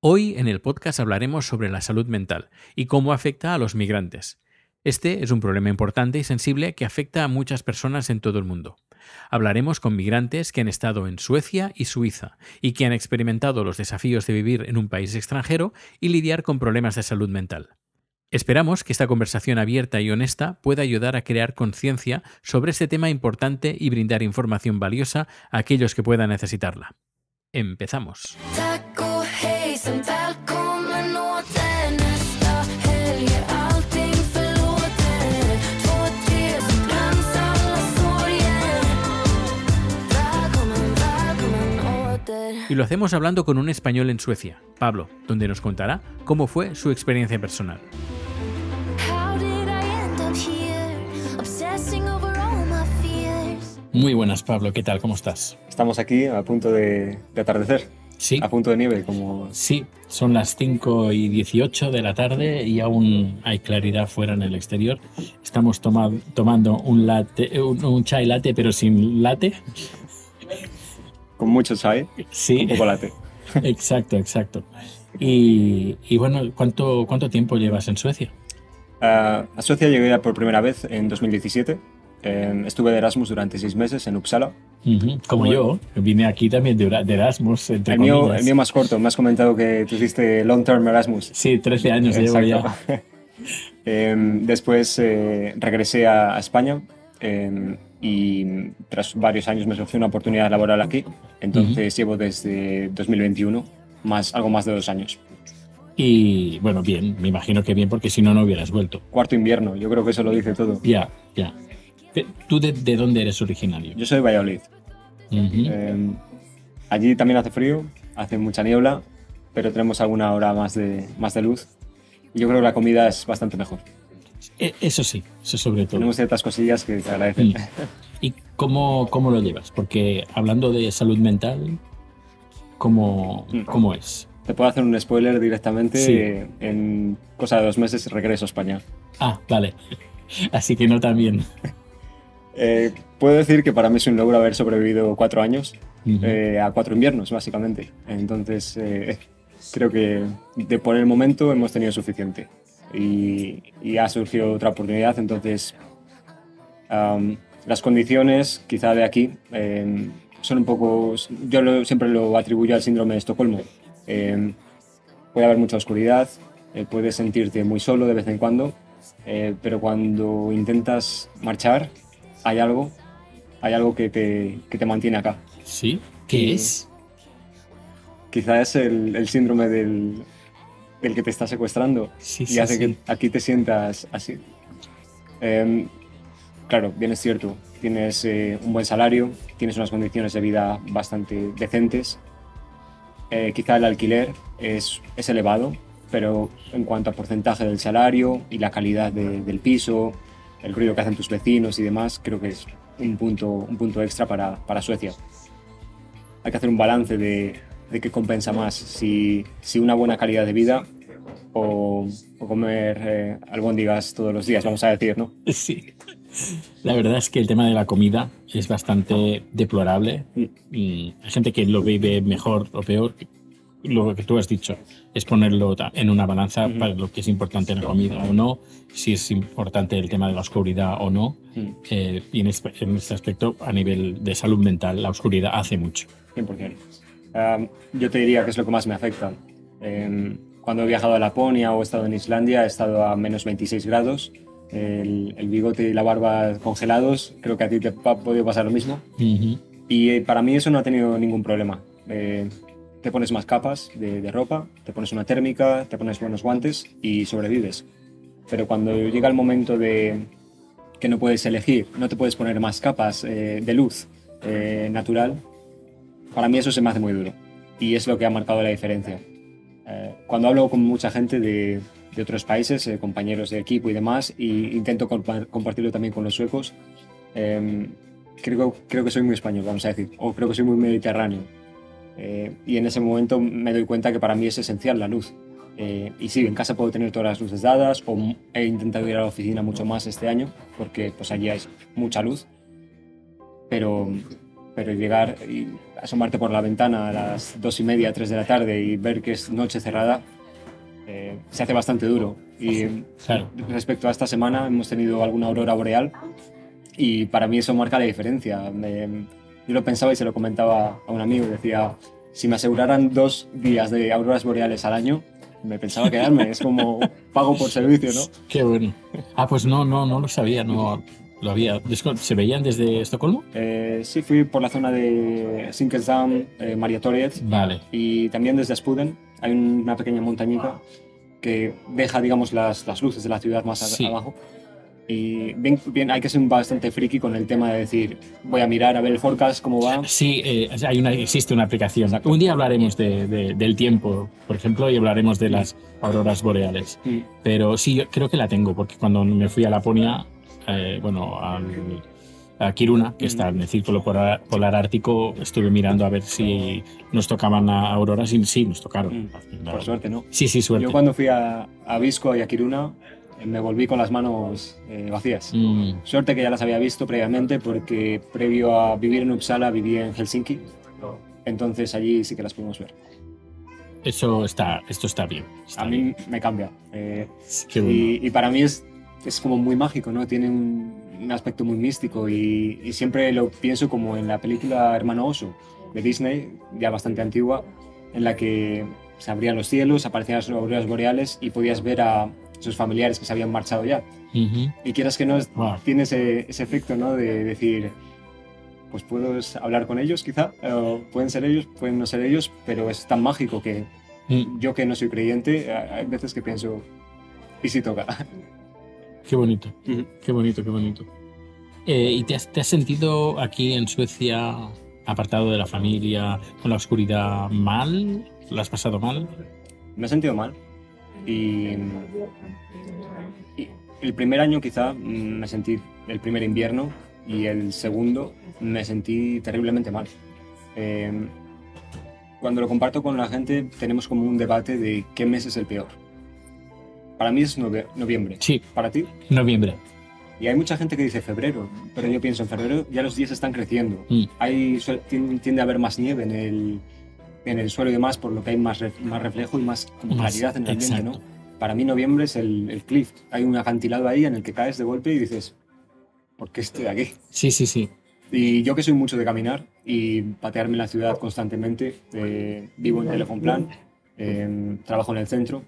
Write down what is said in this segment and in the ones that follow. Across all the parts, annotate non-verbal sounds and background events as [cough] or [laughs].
Hoy en el podcast hablaremos sobre la salud mental y cómo afecta a los migrantes. Este es un problema importante y sensible que afecta a muchas personas en todo el mundo. Hablaremos con migrantes que han estado en Suecia y Suiza y que han experimentado los desafíos de vivir en un país extranjero y lidiar con problemas de salud mental. Esperamos que esta conversación abierta y honesta pueda ayudar a crear conciencia sobre este tema importante y brindar información valiosa a aquellos que puedan necesitarla. Empezamos. Y lo hacemos hablando con un español en Suecia, Pablo, donde nos contará cómo fue su experiencia personal. Muy buenas, Pablo. ¿Qué tal? ¿Cómo estás? Estamos aquí a punto de, atardecer. Sí. A punto de nieve, como... Sí, son las 5 y 18 de la tarde y aún hay claridad fuera en el exterior. Estamos tomando un, latte, un, chai latte, pero sin latte. Con mucho chai. Sí. Un poco latte. [laughs] Exacto, exacto. Y, bueno, ¿cuánto, ¿cuánto tiempo llevas en Suecia? a Suecia llegué por primera vez en 2017 Em, estuve de Erasmus durante seis meses en Uppsala. Como yo, vine aquí también de, Erasmus. Entre el, mío, el mío más corto, me has comentado que tú hiciste long term Erasmus. Sí, 13 años llevo ya. [laughs] Em, después eh, regresé a, España em, y tras varios años me surgió una oportunidad laboral aquí. Entonces llevo desde 2021 más, algo más de dos años. Y bueno, bien, me imagino que bien, porque si no, no hubieras vuelto. Cuarto invierno, yo creo que eso lo dice todo. Ya, ya. ¿Tú de, dónde eres originario? Yo soy de Valladolid. Em, allí también hace frío, hace mucha niebla, pero tenemos alguna hora más de, más de luz. Y yo creo que la comida es bastante mejor. E, eso sí, eso sobre todo. Tenemos ciertas cosillas que te agradecen. Mm. ¿Y cómo, cómo lo llevas? Porque hablando de salud mental, ¿cómo, mm. cómo es? Te puedo hacer un spoiler directamente. En cosa de dos meses regreso a España. Ah, vale. Así que no tan bien. Eh, puedo decir que para mí es un logro haber sobrevivido cuatro años eh, a cuatro inviernos, básicamente. Entonces, eh, creo que de por el momento hemos tenido suficiente. Y, ha surgido otra oportunidad, entonces las condiciones quizá de aquí em, son un poco, yo siempre lo atribuyo al síndrome de Estocolmo. Em, puede haber mucha oscuridad, puedes sentirte muy solo de vez en cuando, pero cuando intentas marchar, hay algo, hay algo que te, que te mantiene acá. ¿Sí? ¿Qué es? Quizás es el, el síndrome del, del, que te está secuestrando sí, y hace que aquí te sientas así. Em, claro, bien es cierto, tienes eh, un buen salario, tienes unas condiciones de vida bastante decentes. Eh, quizá el alquiler es, es elevado, pero en cuanto a porcentaje del salario y la calidad del piso, el ruido que hacen tus vecinos y demás, creo que es un punto, un punto extra para, para Suecia. Hay que hacer un balance de, de qué compensa más, si, si, una buena calidad de vida o, o comer eh, albóndigas todos los días, vamos a decir, ¿no? Sí. La verdad es que el tema de la comida es bastante deplorable mm. y hay gente que lo vive mejor o peor lo que tú has dicho, es ponerlo en una balanza para lo que es importante en la comida o no, si es importante el tema de la oscuridad o no. Eh, y en este, en este, aspecto, a nivel de salud mental, la oscuridad hace mucho. 100%. yo te diría que es lo que más me afecta. Em, cuando he viajado a Laponia o he estado en Islandia, he estado a menos 26 grados. El, bigote y la barba congelados, creo que a ti te ha podido pasar lo mismo. Y eh, para mí eso no ha tenido ningún problema. Eh, te pones más capas de, ropa, te pones una térmica, te pones buenos guantes y sobrevives. Pero cuando llega el momento de que no puedes elegir, no te puedes poner más capas eh, de luz eh, natural, para mí eso se me hace muy duro. Y es lo que ha marcado la diferencia. Eh, cuando hablo con mucha gente de, de otros países, compañeros de equipo y demás, e intento compartirlo también con los suecos, em, creo, creo que soy muy español, vamos a decir, o creo que soy muy mediterráneo eh, y en ese momento me doy cuenta que para mí es esencial la luz. Eh, y sí, en casa puedo tener todas las luces dadas o he intentado ir a la oficina mucho más este año porque pues allí hay mucha luz. Pero, pero llegar y asomarte por la ventana a las dos y media, tres de la tarde y ver que es noche cerrada, eh, se hace bastante duro. Y Claro. respecto a esta semana hemos tenido alguna aurora boreal y para mí eso marca la diferencia. Me- yo lo pensaba y se lo comentaba a un amigo y decía, si me aseguraran dos días de auroras boreales al año, me pensaba quedarme. es como pago por servicio, ¿no? [laughs] Qué bueno. Ah, pues no, no, no lo sabía, no lo había. ¿Se veían desde Estocolmo? Eh, sí, fui por la zona de Zinkensdamm, eh, Maria Toriet Vale. y también desde Spuden. Hay una pequeña montañita que deja, digamos, las, las luces de la ciudad más Sí. abajo. Y bien, bien, hay que ser bastante friki con el tema de decir, voy a mirar a ver el forecast, cómo va. Sí, eh, hay una, existe una aplicación. Exacto. Un día hablaremos de- de- del tiempo, por ejemplo, y hablaremos de las auroras boreales. Mm. Pero sí, yo creo que la tengo, porque cuando me fui a Laponia, eh, bueno, al- a Kiruna, que está en el círculo polar, polar ártico, estuve mirando a ver si nos tocaban a auroras y sí, nos tocaron. Mm. Por suerte, ¿no? Sí, sí, suerte. Yo cuando fui a, a Visco y a Kiruna, me volví con las manos eh, vacías. Mm, Suerte que ya las había visto previamente porque previo a vivir en Uppsala viví en Helsinki. Entonces allí sí que las pudimos ver. eso está, esto está bien. está A bien. mí me cambia. eh, Qué bueno. y, y para mí es, es como muy mágico, ¿no? Tiene un, un aspecto muy místico y, y siempre lo pienso como en la película Hermano Oso de Disney, ya bastante antigua, en la que se abrían los cielos, aparecían las auroras boreales y podías ver a sus familiares que se habían marchado ya. Ujú. Y quieras que no, Wow. tiene ese, ese efecto, ¿no? De decir, pues puedo hablar con ellos quizá, o pueden ser ellos, pueden no ser ellos, pero es tan mágico que Mm, yo que no soy creyente, hay veces que pienso, ¿y si toca? [laughs] Qué bonito. Qué bonito, qué bonito. Eh, ¿Y te has, te has sentido aquí en Suecia apartado de la familia, con la oscuridad mal? ¿Lo has pasado mal? Me he sentido mal. Y, y el primer año quizá mm, me sentí, el primer invierno, y el segundo me sentí terriblemente mal. Eh, cuando lo comparto con la gente tenemos como un debate de qué mes es el peor. Para mí es novie- noviembre. Sí, Para ti. noviembre. Y hay mucha gente que dice febrero, pero yo pienso en febrero ya los días están creciendo. Mm, Hay, tiende a haber más nieve en el, en el suelo y demás, por lo que hay más, ref- más reflejo y más como Más, claridad en el ambiente. ¿no? Para mí noviembre es el, el cliff. Hay un acantilado ahí en el que caes de golpe y dices, ¿por qué estoy aquí? Sí, sí, sí. Y yo que soy mucho de caminar y patearme en la ciudad constantemente, eh, vivo en Telefonplan, eh, trabajo en el centro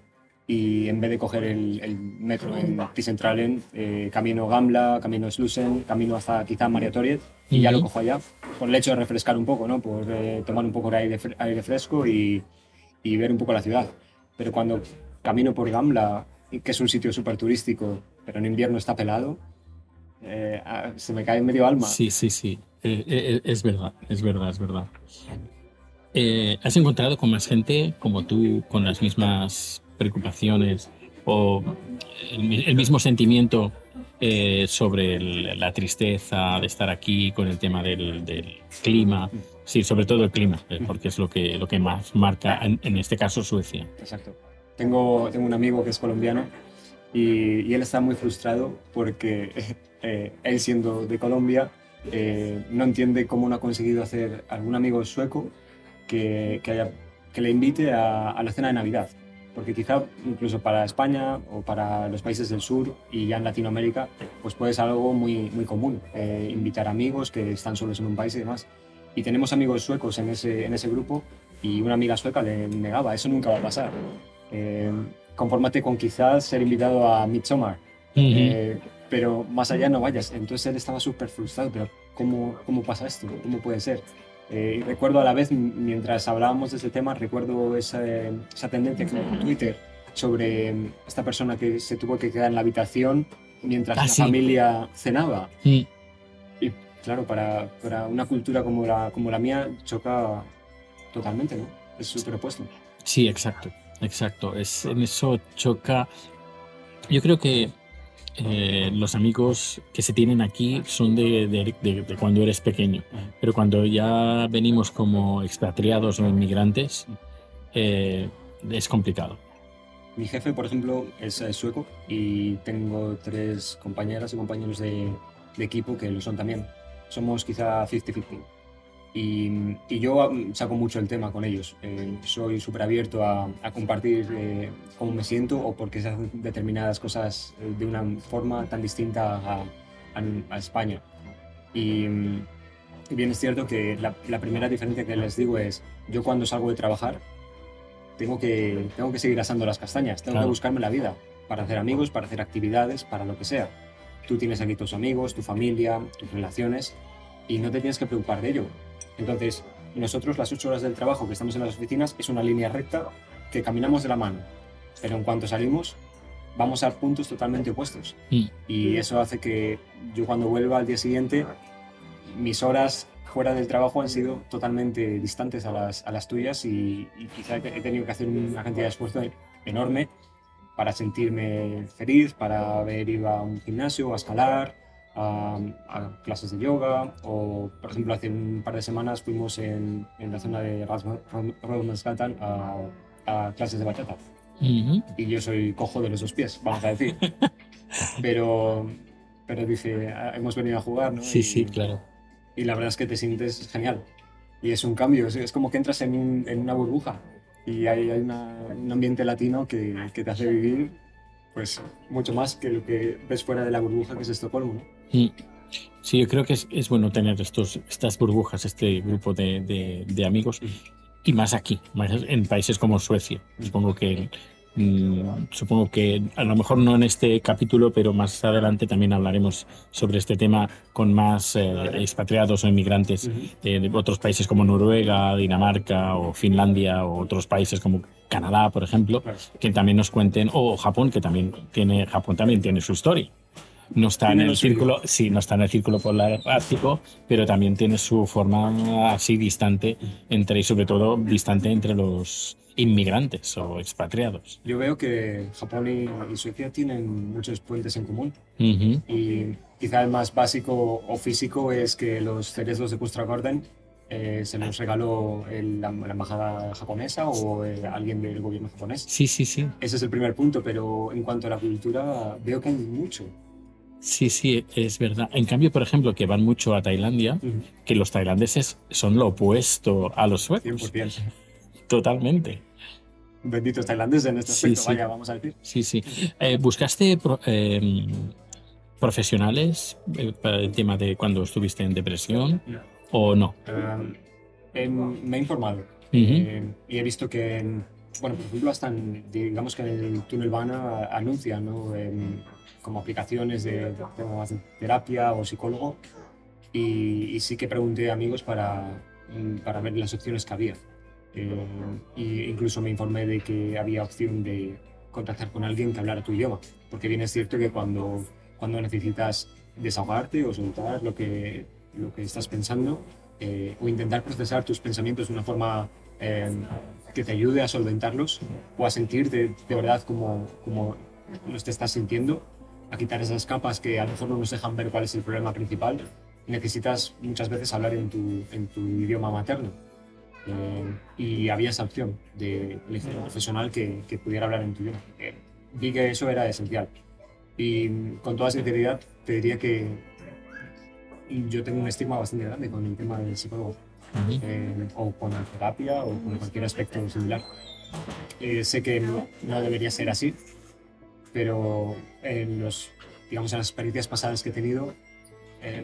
y en vez de coger el, el metro en Ticentralen, eh, camino Gamla, camino Slusen, camino hasta quizá Maria Toriet y ya lo cojo allá por el hecho de refrescar un poco, ¿no? por eh, tomar un poco de aire, aire fresco y, y ver un poco la ciudad. Pero cuando camino por Gamla, y que es un sitio súper turístico, pero en invierno está pelado, eh, se me cae medio alma. Sí, sí, sí. Eh, eh, es verdad, es verdad, es verdad. Eh, ¿Has encontrado con más gente como tú, con las mismas preocupaciones o el, el mismo sentimiento eh, sobre el- la tristeza de estar aquí con el tema del, del clima? Sí, sobre todo el clima, eh, porque es lo que, lo que más marca, en, en este caso, Suecia. Exacto. Tengo, tengo un amigo que es colombiano y, y él está muy frustrado porque [laughs] eh, él siendo de Colombia eh, no entiende cómo no ha conseguido hacer algún amigo sueco que, que, haya- que le invite a, a la cena de Navidad. Porque quizá incluso para España o para los países del sur y ya en Latinoamérica, pues puede ser algo muy, muy común, eh, invitar amigos que están solos en un país y demás. Y tenemos amigos suecos en ese, en ese grupo y una amiga sueca le negaba, eso nunca va a pasar. Eh, confórmate con quizás ser invitado a Midsommar, eh, pero más allá no vayas. Entonces él estaba súper frustrado, pero ¿cómo, ¿cómo pasa esto? ¿Cómo puede ser? Eh, y recuerdo a la vez, mientras hablábamos de ese tema, recuerdo esa, esa tendencia que en Twitter sobre esta persona que se tuvo que quedar en la habitación mientras Ah, la sí. familia cenaba. Y claro, para, para una cultura como la, como la mía choca totalmente, ¿no? Es súper opuesto. Sí, exacto, exacto. Es, en eso choca. Yo creo que eh, los amigos que se tienen aquí son de, de- de- de cuando eres pequeño, pero cuando ya venimos como expatriados o inmigrantes, eh, es complicado. Mi jefe, por ejemplo, es, eh, sueco y tengo tres compañeras y compañeros de, equipo que lo son también. Somos quizá 50-50. Y, y, yo mm, saco mucho el tema con ellos. Eh, soy súper abierto a, a compartir eh, cómo me siento o por qué se hacen determinadas cosas eh, de una forma tan distinta a, a, a España. Y, mm, y, bien es cierto que la, la, primera diferencia que les digo es, yo cuando salgo de trabajar, tengo que, tengo que seguir asando las castañas, tengo claro. que buscarme la vida para hacer amigos, para hacer actividades, para lo que sea. Tú tienes aquí tus amigos, tu familia, tus relaciones y no te tienes que preocupar de ello entonces, nosotros las ocho horas del trabajo que estamos en las oficinas es una línea recta que caminamos de la mano, pero en cuanto salimos vamos a puntos totalmente opuestos. Mm. Y eso hace que yo cuando vuelva al día siguiente, mis horas fuera del trabajo han sido totalmente distantes a las, a las tuyas y, y quizá he tenido que hacer una cantidad de esfuerzo enorme para sentirme feliz, para haber ido a un gimnasio, a escalar, a, a, clases de yoga o, por ejemplo, hace un par de semanas fuimos en, en la zona de Radmansgatan a, a clases de bachata. Uh -huh. Y yo soy cojo de los dos pies, vamos a decir. [laughs] pero, pero dice, ah, hemos venido a jugar, ¿no? Sí, y, sí, claro. Y la verdad es que te sientes genial. Y es un cambio, es, es como que entras en, un, en una burbuja y hay, hay una, un ambiente latino que, que te hace vivir pues mucho más que lo que ves fuera de la burbuja que es Estocolmo. ¿no? Sí, yo creo que es, es, bueno tener estos, estas burbujas, este grupo de, de, de amigos, y más aquí, más en países como Suecia. Supongo que mmm, supongo que a lo mejor no en este capítulo, pero más adelante también hablaremos sobre este tema con más eh, expatriados o inmigrantes eh, de otros países como Noruega, Dinamarca o Finlandia o otros países como Canadá, por ejemplo, que también nos cuenten, o Japón, que también tiene, Japón también tiene su historia no está en el círculo, sí, no está en el círculo polar ártico, pero también tiene su forma así distante entre y sobre todo distante entre los inmigrantes o expatriados. Yo veo que Japón y, y Suecia tienen muchos puentes en común uh -huh. y quizá el más básico o físico es que los cerezos de Kustragorden eh, se los regaló el, la, la, embajada japonesa o eh, alguien del gobierno japonés. Sí, sí, sí. Ese es el primer punto, pero en cuanto a la cultura veo que hay mucho. Sí, sí, es verdad. En cambio, por ejemplo, que van mucho a Tailandia, uh -huh. que los tailandeses son lo opuesto a los suecos. 100%. Totalmente. Benditos tailandeses en este aspecto, sí, sí. vaya, vamos a decir. Sí, sí. Eh, ¿Buscaste pro, eh, profesionales eh, para el tema de cuando estuviste en depresión no. o no? me he informado uh -huh. y he visto que, bueno, por ejemplo, hasta en, digamos que en el túnel Vana anuncian, ¿no? como aplicaciones de, de terapia o psicólogo y, y, sí que pregunté a amigos para, para ver las opciones que había. Eh, incluso me informé de que había opción de contactar con alguien que hablara tu idioma, porque bien es cierto que cuando, cuando necesitas desahogarte o soltar lo que, lo que estás pensando eh, o intentar procesar tus pensamientos de una forma eh, que te ayude a solventarlos o a sentir de, verdad como, como los te estás sintiendo, a quitar esas capas que a lo mejor no nos dejan ver cuál es el problema principal, necesitas muchas veces hablar en tu, en tu idioma materno. Eh, y había esa opción de elegir un profesional que, que, pudiera hablar en tu idioma. Eh, vi que eso era esencial. Y con toda sinceridad te diría que yo tengo un estigma bastante grande con el tema del psicólogo, uh -huh. eh, o con la terapia, o con cualquier aspecto similar. Eh, sé que no, no debería ser así, pero en los, digamos, en las experiencias pasadas que he tenido eh,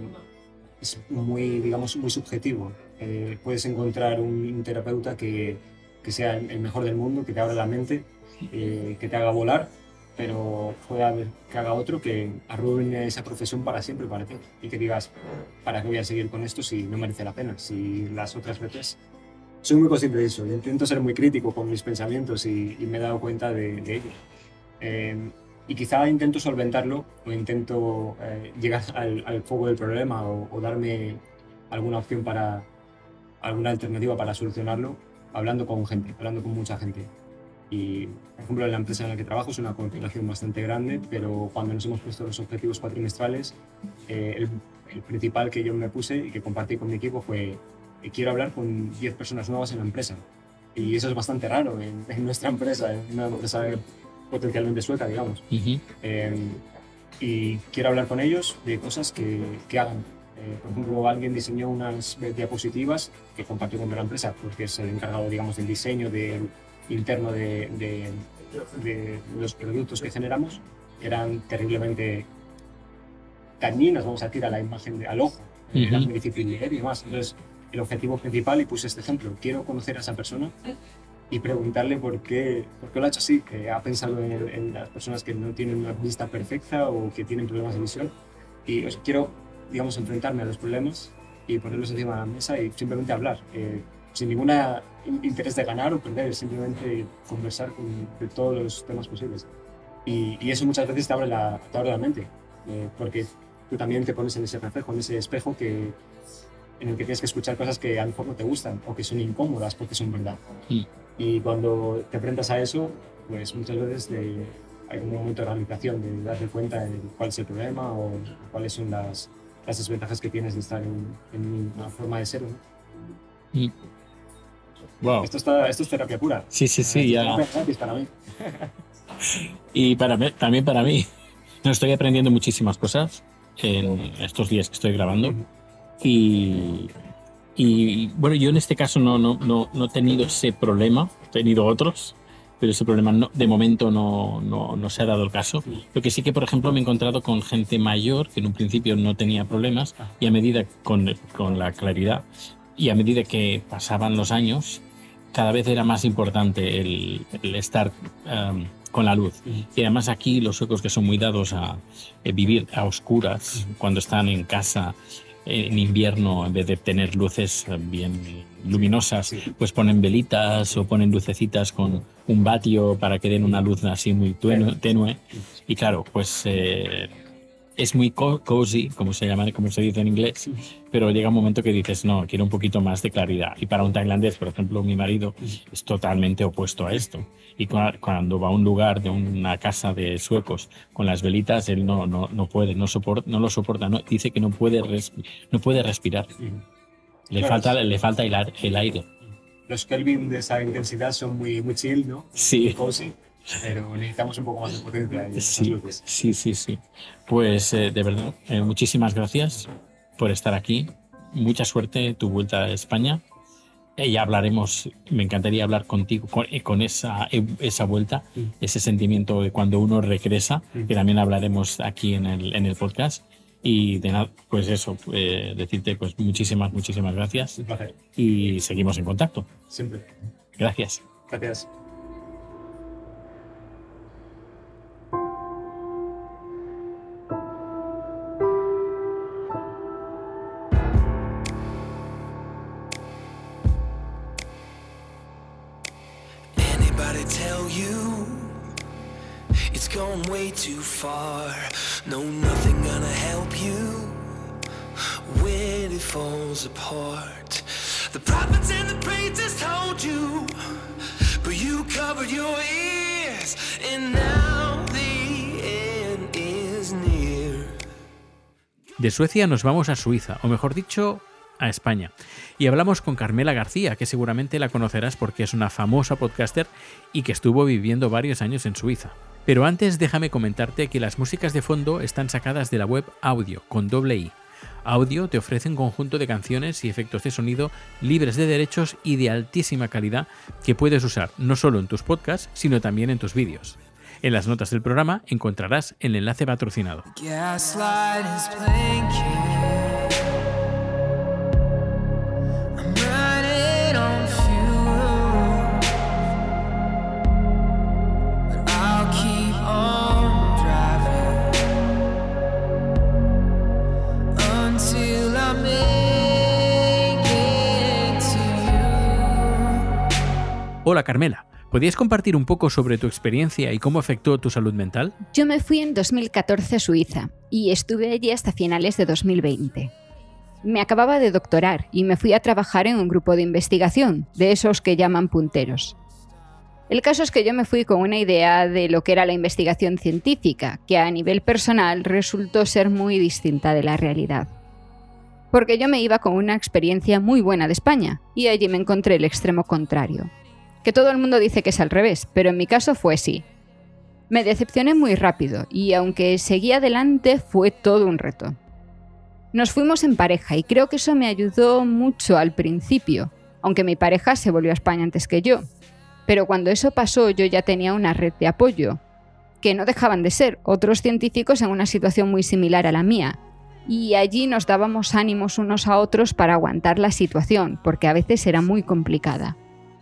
es muy, digamos, muy subjetivo. Eh, puedes encontrar un, un terapeuta que, que, sea el mejor del mundo, que te abra la mente, eh, que te haga volar, pero puede haber que haga otro que arruine esa profesión para siempre para ti y que digas, ¿para qué voy a seguir con esto si no merece la pena? Si las otras veces... Soy muy consciente de eso, intento ser muy crítico con mis pensamientos y, y me he dado cuenta de, de ello. Eh, y quizá intento solventarlo o intento eh, llegar al, al, foco del problema o, o, darme alguna opción para alguna alternativa para solucionarlo hablando con gente, hablando con mucha gente. Y, por ejemplo, en la empresa en la que trabajo es una corporación bastante grande, pero cuando nos hemos puesto los objetivos cuatrimestrales, eh, el, el, principal que yo me puse y que compartí con mi equipo fue que quiero hablar con 10 personas nuevas en la empresa. Y eso es bastante raro en, [laughs] en nuestra empresa, en una empresa potencialmente sueca, digamos. Uh -huh. eh, y quiero hablar con ellos de cosas que, que hagan Eh, por ejemplo, alguien diseñó unas diapositivas que compartió con la empresa porque es el encargado, digamos, del diseño de, interno de, de, de, los productos que generamos, eran terriblemente dañinas, vamos a decir, a la imagen, al ojo, uh -huh. era muy difícil leer y demás. Entonces, el objetivo principal, y puse este ejemplo, quiero conocer a esa persona y preguntarle por qué, por qué lo ha hecho así, que ha pensado en, en las personas que no tienen una vista perfecta o que tienen problemas de visión. Y o sea, quiero, digamos, enfrentarme a los problemas y ponerlos encima de la mesa y simplemente hablar, eh, sin ningún interés de ganar o perder, simplemente conversar con, de todos los temas posibles. Y, y, eso muchas veces te abre la, te abre la mente, eh, porque tú también te pones en ese reflejo, en ese espejo que, en el que tienes que escuchar cosas que a lo mejor no te gustan o que son incómodas porque son verdad. Sí. Y cuando te enfrentas a eso, pues muchas veces de, hay un momento de realización, de darte cuenta de cuál es el problema o cuáles son las, las desventajas que tienes de estar en, en una forma de ser. ¿no? Y... Wow. Esto, está, esto es terapia pura. Sí, sí, sí. Esto ya. es para mí. y para mí, también para mí. No estoy aprendiendo muchísimas cosas en estos días que estoy grabando. Y, y bueno, yo en este caso no, no, no, no he tenido ese problema, he tenido otros, pero ese problema no, de momento no, no, no, se ha dado el caso. Lo que sí que, por ejemplo, me he encontrado con gente mayor que en un principio no tenía problemas y a medida con, con la claridad y a medida que pasaban los años, cada vez era más importante el, el estar um, con la luz. Y además aquí los suecos que son muy dados a, a vivir a oscuras cuando están en casa en invierno, en vez de tener luces bien luminosas, pues ponen velitas o ponen lucecitas con un vatio para que den una luz así muy tenue. Y claro, pues eh, es muy cozy, como se llama, como se dice en inglés, pero llega un momento que dices, no, quiero un poquito más de claridad. Y para un tailandés, por ejemplo, mi marido es totalmente opuesto a esto. Y cuando va a un lugar de una casa de suecos con las velitas, él no, no, no puede, no, soporta, no lo soporta, no, dice que no puede, no puede respirar. Le, claro. falta, le falta el, el aire. Los Kelvin de esa intensidad son muy, muy chill, ¿no? Sí. Cozy pero necesitamos un poco más de potencia. Y sí, sí, sí, sí. Pues eh, de verdad, eh, muchísimas gracias por estar aquí. Mucha suerte tu vuelta a España. Eh, ya hablaremos, me encantaría hablar contigo con, con esa, esa vuelta, mm. ese sentimiento de cuando uno regresa, mm. que también hablaremos aquí en el, en el podcast. Y de nada, pues eso, eh, decirte pues muchísimas, muchísimas gracias. Un placer. Y seguimos en contacto. Siempre. Gracias. Gracias. Suecia nos vamos a Suiza, o mejor dicho, a España. Y hablamos con Carmela García, que seguramente la conocerás porque es una famosa podcaster y que estuvo viviendo varios años en Suiza. Pero antes déjame comentarte que las músicas de fondo están sacadas de la web Audio, con doble I. Audio te ofrece un conjunto de canciones y efectos de sonido libres de derechos y de altísima calidad que puedes usar no solo en tus podcasts, sino también en tus vídeos. En las notas del programa encontrarás el enlace patrocinado. Hola Carmela, ¿podrías compartir un poco sobre tu experiencia y cómo afectó tu salud mental? Yo me fui en 2014 a Suiza y estuve allí hasta finales de 2020. Me acababa de doctorar y me fui a trabajar en un grupo de investigación, de esos que llaman punteros. El caso es que yo me fui con una idea de lo que era la investigación científica, que a nivel personal resultó ser muy distinta de la realidad. Porque yo me iba con una experiencia muy buena de España y allí me encontré el extremo contrario que todo el mundo dice que es al revés, pero en mi caso fue así. Me decepcioné muy rápido y aunque seguí adelante fue todo un reto. Nos fuimos en pareja y creo que eso me ayudó mucho al principio, aunque mi pareja se volvió a España antes que yo. Pero cuando eso pasó yo ya tenía una red de apoyo, que no dejaban de ser otros científicos en una situación muy similar a la mía. Y allí nos dábamos ánimos unos a otros para aguantar la situación, porque a veces era muy complicada.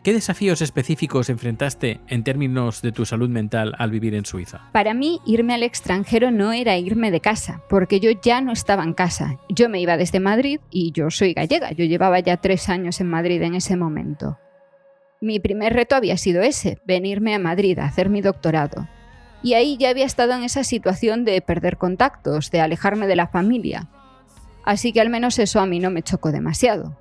¿Qué desafíos específicos enfrentaste en términos de tu salud mental al vivir en Suiza? Para mí, irme al extranjero no era irme de casa, porque yo ya no estaba en casa. Yo me iba desde Madrid y yo soy gallega, yo llevaba ya tres años en Madrid en ese momento. Mi primer reto había sido ese, venirme a Madrid a hacer mi doctorado. Y ahí ya había estado en esa situación de perder contactos, de alejarme de la familia. Así que al menos eso a mí no me chocó demasiado.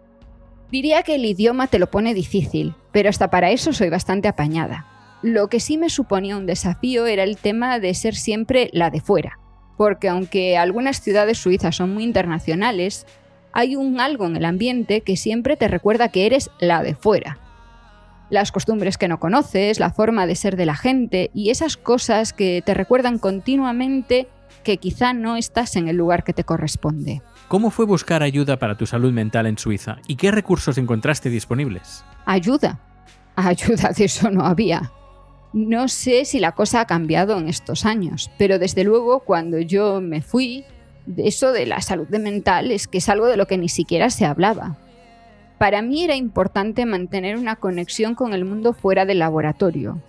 Diría que el idioma te lo pone difícil, pero hasta para eso soy bastante apañada. Lo que sí me suponía un desafío era el tema de ser siempre la de fuera, porque aunque algunas ciudades suizas son muy internacionales, hay un algo en el ambiente que siempre te recuerda que eres la de fuera. Las costumbres que no conoces, la forma de ser de la gente y esas cosas que te recuerdan continuamente que quizá no estás en el lugar que te corresponde. ¿Cómo fue buscar ayuda para tu salud mental en Suiza y qué recursos encontraste disponibles? Ayuda. Ayuda de eso no había. No sé si la cosa ha cambiado en estos años, pero desde luego cuando yo me fui, eso de la salud mental es que es algo de lo que ni siquiera se hablaba. Para mí era importante mantener una conexión con el mundo fuera del laboratorio.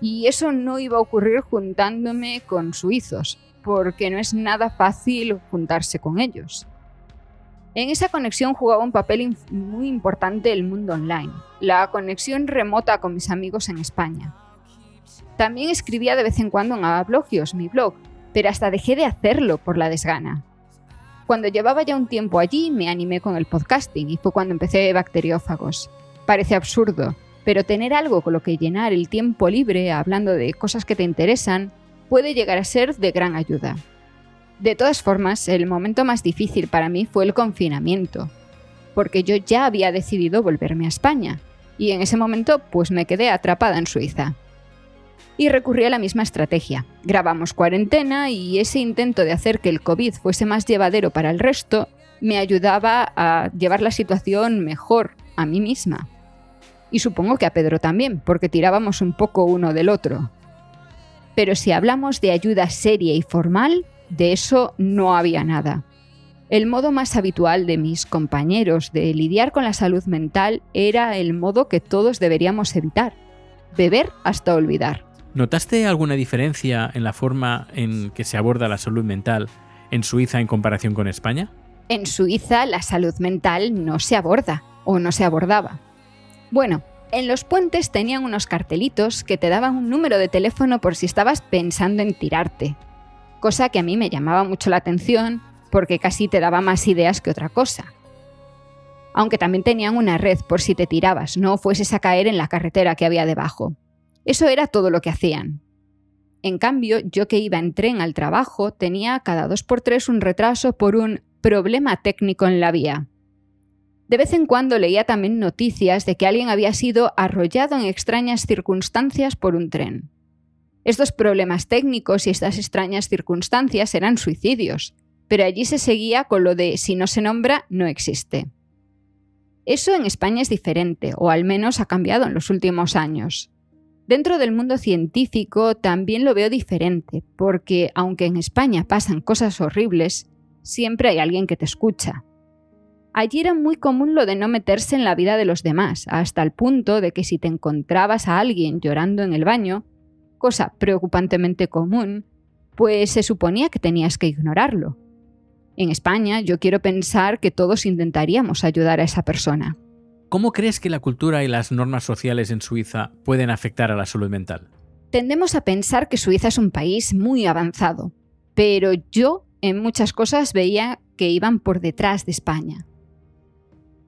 Y eso no iba a ocurrir juntándome con suizos, porque no es nada fácil juntarse con ellos. En esa conexión jugaba un papel muy importante el mundo online, la conexión remota con mis amigos en España. También escribía de vez en cuando en Ablogios, mi blog, pero hasta dejé de hacerlo por la desgana. Cuando llevaba ya un tiempo allí me animé con el podcasting y fue cuando empecé Bacteriófagos. Parece absurdo, pero tener algo con lo que llenar el tiempo libre hablando de cosas que te interesan puede llegar a ser de gran ayuda. De todas formas, el momento más difícil para mí fue el confinamiento, porque yo ya había decidido volverme a España, y en ese momento pues me quedé atrapada en Suiza. Y recurrí a la misma estrategia. Grabamos cuarentena y ese intento de hacer que el COVID fuese más llevadero para el resto me ayudaba a llevar la situación mejor a mí misma. Y supongo que a Pedro también, porque tirábamos un poco uno del otro. Pero si hablamos de ayuda seria y formal, de eso no había nada. El modo más habitual de mis compañeros de lidiar con la salud mental era el modo que todos deberíamos evitar, beber hasta olvidar. ¿Notaste alguna diferencia en la forma en que se aborda la salud mental en Suiza en comparación con España? En Suiza la salud mental no se aborda o no se abordaba. Bueno, en los puentes tenían unos cartelitos que te daban un número de teléfono por si estabas pensando en tirarte. Cosa que a mí me llamaba mucho la atención porque casi te daba más ideas que otra cosa. Aunque también tenían una red por si te tirabas, no fueses a caer en la carretera que había debajo. Eso era todo lo que hacían. En cambio, yo que iba en tren al trabajo tenía cada dos por tres un retraso por un problema técnico en la vía. De vez en cuando leía también noticias de que alguien había sido arrollado en extrañas circunstancias por un tren. Estos problemas técnicos y estas extrañas circunstancias eran suicidios, pero allí se seguía con lo de si no se nombra, no existe. Eso en España es diferente, o al menos ha cambiado en los últimos años. Dentro del mundo científico también lo veo diferente, porque aunque en España pasan cosas horribles, siempre hay alguien que te escucha. Allí era muy común lo de no meterse en la vida de los demás, hasta el punto de que si te encontrabas a alguien llorando en el baño, cosa preocupantemente común, pues se suponía que tenías que ignorarlo. En España yo quiero pensar que todos intentaríamos ayudar a esa persona. ¿Cómo crees que la cultura y las normas sociales en Suiza pueden afectar a la salud mental? Tendemos a pensar que Suiza es un país muy avanzado, pero yo en muchas cosas veía que iban por detrás de España.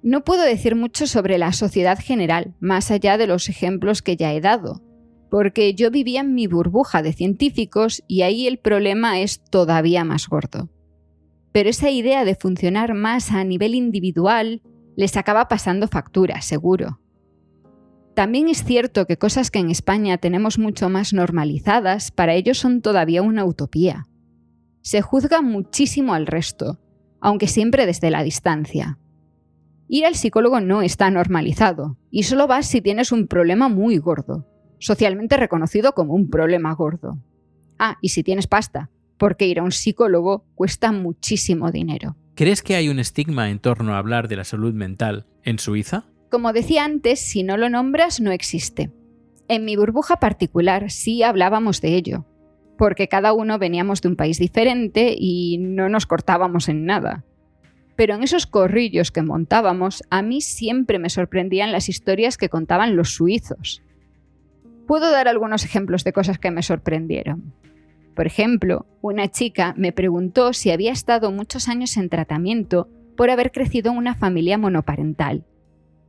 No puedo decir mucho sobre la sociedad general, más allá de los ejemplos que ya he dado, porque yo vivía en mi burbuja de científicos y ahí el problema es todavía más gordo. Pero esa idea de funcionar más a nivel individual les acaba pasando factura, seguro. También es cierto que cosas que en España tenemos mucho más normalizadas, para ellos son todavía una utopía. Se juzga muchísimo al resto, aunque siempre desde la distancia. Ir al psicólogo no está normalizado, y solo vas si tienes un problema muy gordo, socialmente reconocido como un problema gordo. Ah, y si tienes pasta, porque ir a un psicólogo cuesta muchísimo dinero. ¿Crees que hay un estigma en torno a hablar de la salud mental en Suiza? Como decía antes, si no lo nombras no existe. En mi burbuja particular sí hablábamos de ello, porque cada uno veníamos de un país diferente y no nos cortábamos en nada. Pero en esos corrillos que montábamos, a mí siempre me sorprendían las historias que contaban los suizos. Puedo dar algunos ejemplos de cosas que me sorprendieron. Por ejemplo, una chica me preguntó si había estado muchos años en tratamiento por haber crecido en una familia monoparental,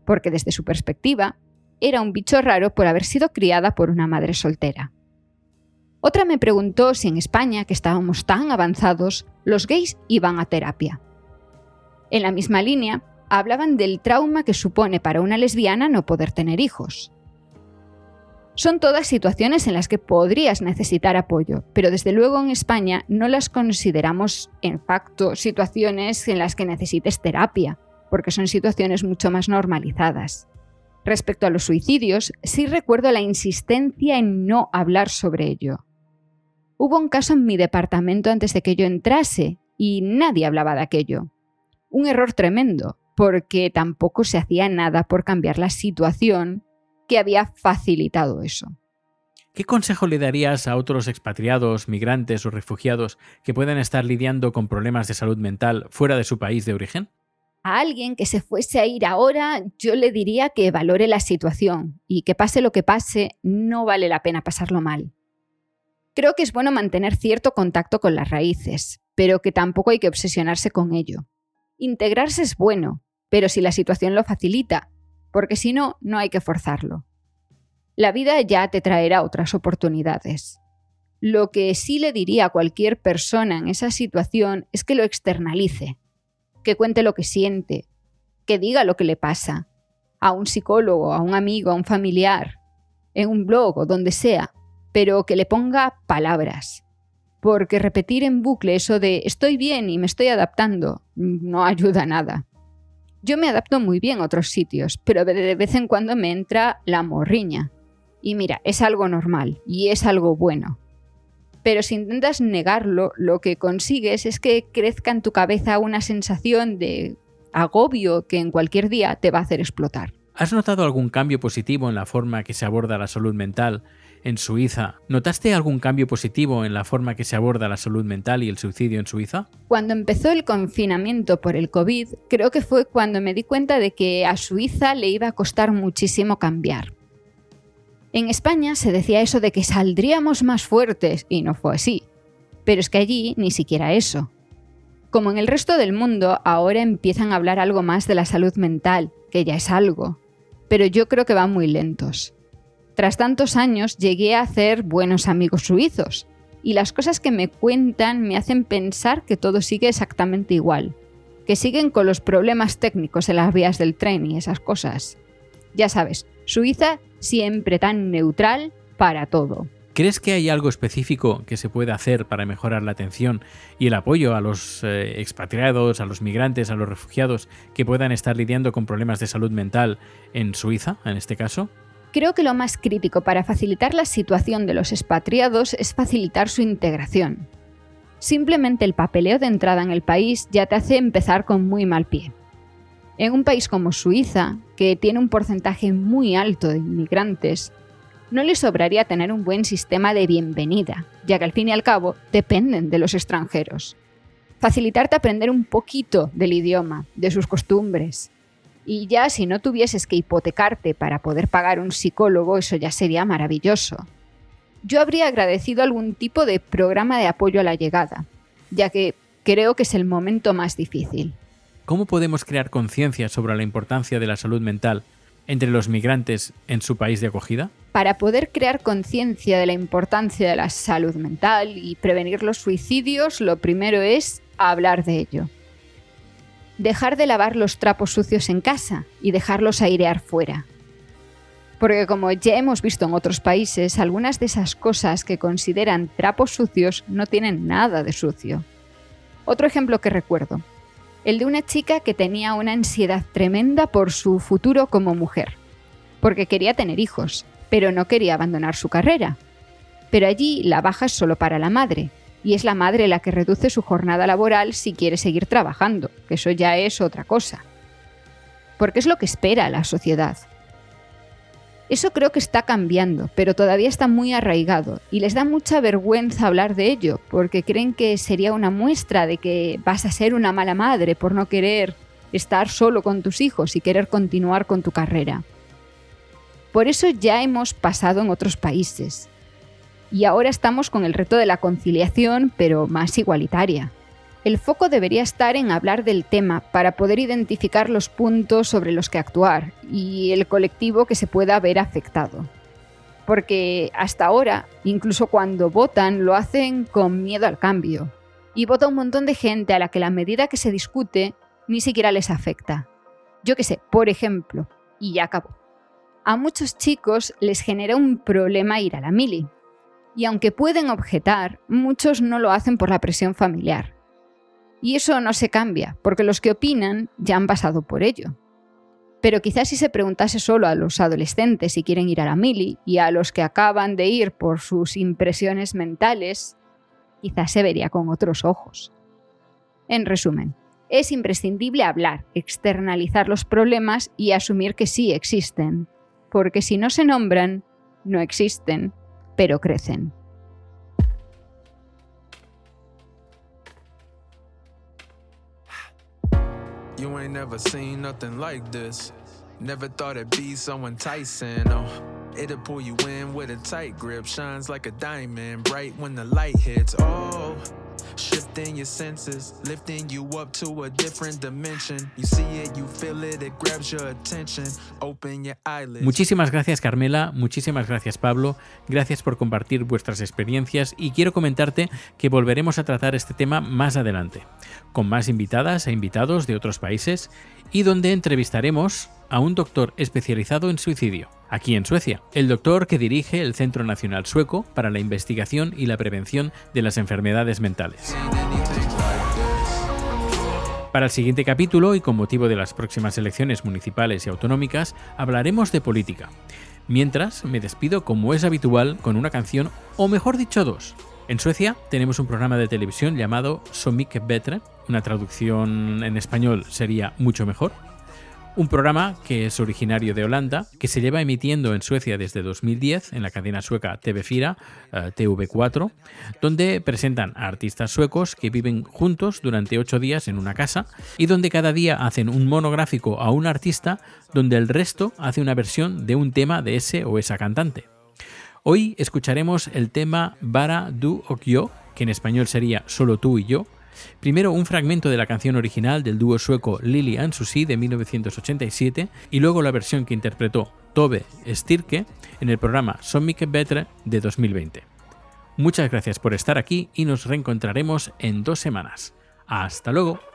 porque desde su perspectiva era un bicho raro por haber sido criada por una madre soltera. Otra me preguntó si en España, que estábamos tan avanzados, los gays iban a terapia. En la misma línea, hablaban del trauma que supone para una lesbiana no poder tener hijos. Son todas situaciones en las que podrías necesitar apoyo, pero desde luego en España no las consideramos en facto situaciones en las que necesites terapia, porque son situaciones mucho más normalizadas. Respecto a los suicidios, sí recuerdo la insistencia en no hablar sobre ello. Hubo un caso en mi departamento antes de que yo entrase y nadie hablaba de aquello. Un error tremendo, porque tampoco se hacía nada por cambiar la situación que había facilitado eso. ¿Qué consejo le darías a otros expatriados, migrantes o refugiados que puedan estar lidiando con problemas de salud mental fuera de su país de origen? A alguien que se fuese a ir ahora, yo le diría que valore la situación y que pase lo que pase, no vale la pena pasarlo mal. Creo que es bueno mantener cierto contacto con las raíces, pero que tampoco hay que obsesionarse con ello. Integrarse es bueno, pero si la situación lo facilita, porque si no, no hay que forzarlo. La vida ya te traerá otras oportunidades. Lo que sí le diría a cualquier persona en esa situación es que lo externalice, que cuente lo que siente, que diga lo que le pasa, a un psicólogo, a un amigo, a un familiar, en un blog o donde sea, pero que le ponga palabras. Porque repetir en bucle eso de estoy bien y me estoy adaptando no ayuda a nada. Yo me adapto muy bien a otros sitios, pero de vez en cuando me entra la morriña. Y mira, es algo normal y es algo bueno. Pero si intentas negarlo, lo que consigues es que crezca en tu cabeza una sensación de agobio que en cualquier día te va a hacer explotar. ¿Has notado algún cambio positivo en la forma que se aborda la salud mental en Suiza, ¿notaste algún cambio positivo en la forma que se aborda la salud mental y el suicidio en Suiza? Cuando empezó el confinamiento por el COVID, creo que fue cuando me di cuenta de que a Suiza le iba a costar muchísimo cambiar. En España se decía eso de que saldríamos más fuertes y no fue así. Pero es que allí ni siquiera eso. Como en el resto del mundo, ahora empiezan a hablar algo más de la salud mental, que ya es algo. Pero yo creo que van muy lentos. Tras tantos años llegué a hacer buenos amigos suizos, y las cosas que me cuentan me hacen pensar que todo sigue exactamente igual, que siguen con los problemas técnicos en las vías del tren y esas cosas. Ya sabes, Suiza siempre tan neutral para todo. ¿Crees que hay algo específico que se puede hacer para mejorar la atención y el apoyo a los eh, expatriados, a los migrantes, a los refugiados que puedan estar lidiando con problemas de salud mental en Suiza, en este caso? Creo que lo más crítico para facilitar la situación de los expatriados es facilitar su integración. Simplemente el papeleo de entrada en el país ya te hace empezar con muy mal pie. En un país como Suiza, que tiene un porcentaje muy alto de inmigrantes, no le sobraría tener un buen sistema de bienvenida, ya que al fin y al cabo dependen de los extranjeros. Facilitarte aprender un poquito del idioma, de sus costumbres, y ya si no tuvieses que hipotecarte para poder pagar un psicólogo, eso ya sería maravilloso. Yo habría agradecido algún tipo de programa de apoyo a la llegada, ya que creo que es el momento más difícil. ¿Cómo podemos crear conciencia sobre la importancia de la salud mental entre los migrantes en su país de acogida? Para poder crear conciencia de la importancia de la salud mental y prevenir los suicidios, lo primero es hablar de ello dejar de lavar los trapos sucios en casa y dejarlos airear fuera. Porque como ya hemos visto en otros países, algunas de esas cosas que consideran trapos sucios no tienen nada de sucio. Otro ejemplo que recuerdo. el de una chica que tenía una ansiedad tremenda por su futuro como mujer, porque quería tener hijos, pero no quería abandonar su carrera. Pero allí la baja es solo para la madre, y es la madre la que reduce su jornada laboral si quiere seguir trabajando, que eso ya es otra cosa. Porque es lo que espera la sociedad. Eso creo que está cambiando, pero todavía está muy arraigado y les da mucha vergüenza hablar de ello, porque creen que sería una muestra de que vas a ser una mala madre por no querer estar solo con tus hijos y querer continuar con tu carrera. Por eso ya hemos pasado en otros países. Y ahora estamos con el reto de la conciliación, pero más igualitaria. El foco debería estar en hablar del tema para poder identificar los puntos sobre los que actuar y el colectivo que se pueda ver afectado. Porque hasta ahora, incluso cuando votan, lo hacen con miedo al cambio. Y vota un montón de gente a la que la medida que se discute ni siquiera les afecta. Yo qué sé, por ejemplo, y ya acabo. A muchos chicos les genera un problema ir a la mili. Y aunque pueden objetar, muchos no lo hacen por la presión familiar y eso no se cambia, porque los que opinan ya han pasado por ello. Pero quizás si se preguntase solo a los adolescentes si quieren ir a la mili y a los que acaban de ir por sus impresiones mentales, quizás se vería con otros ojos. En resumen, es imprescindible hablar, externalizar los problemas y asumir que sí existen, porque si no se nombran, no existen, pero crecen. You ain't never seen nothing like this. Never thought it'd be so enticing. Oh, it'll pull you in with a tight grip. Shines like a diamond, bright when the light hits. Oh, shifting your senses, lifting you up to a different dimension. You see it, you feel it, it grabs your attention. Open your. Muchísimas gracias Carmela, muchísimas gracias Pablo, gracias por compartir vuestras experiencias y quiero comentarte que volveremos a tratar este tema más adelante, con más invitadas e invitados de otros países y donde entrevistaremos a un doctor especializado en suicidio, aquí en Suecia, el doctor que dirige el Centro Nacional Sueco para la Investigación y la Prevención de las Enfermedades Mentales. Para el siguiente capítulo y con motivo de las próximas elecciones municipales y autonómicas, hablaremos de política. Mientras, me despido como es habitual con una canción, o mejor dicho dos. En Suecia tenemos un programa de televisión llamado So Mycket Bättre, una traducción en español sería mucho mejor. Un programa que es originario de Holanda, que se lleva emitiendo en Suecia desde 2010 en la cadena sueca TV4, eh, TV4, donde presentan a artistas suecos que viven juntos durante ocho días en una casa y donde cada día hacen un monográfico a un artista donde el resto hace una versión de un tema de ese o esa cantante. Hoy escucharemos el tema Bara du och yo, que en español sería Solo tú y yo, Primero un fragmento de la canción original del dúo sueco Lili and Susie de 1987 y luego la versión que interpretó Tove Stirke en el programa Son Mycket Bättre de 2020. Muchas gracias por estar aquí y nos reencontraremos en dos semanas. Hasta luego.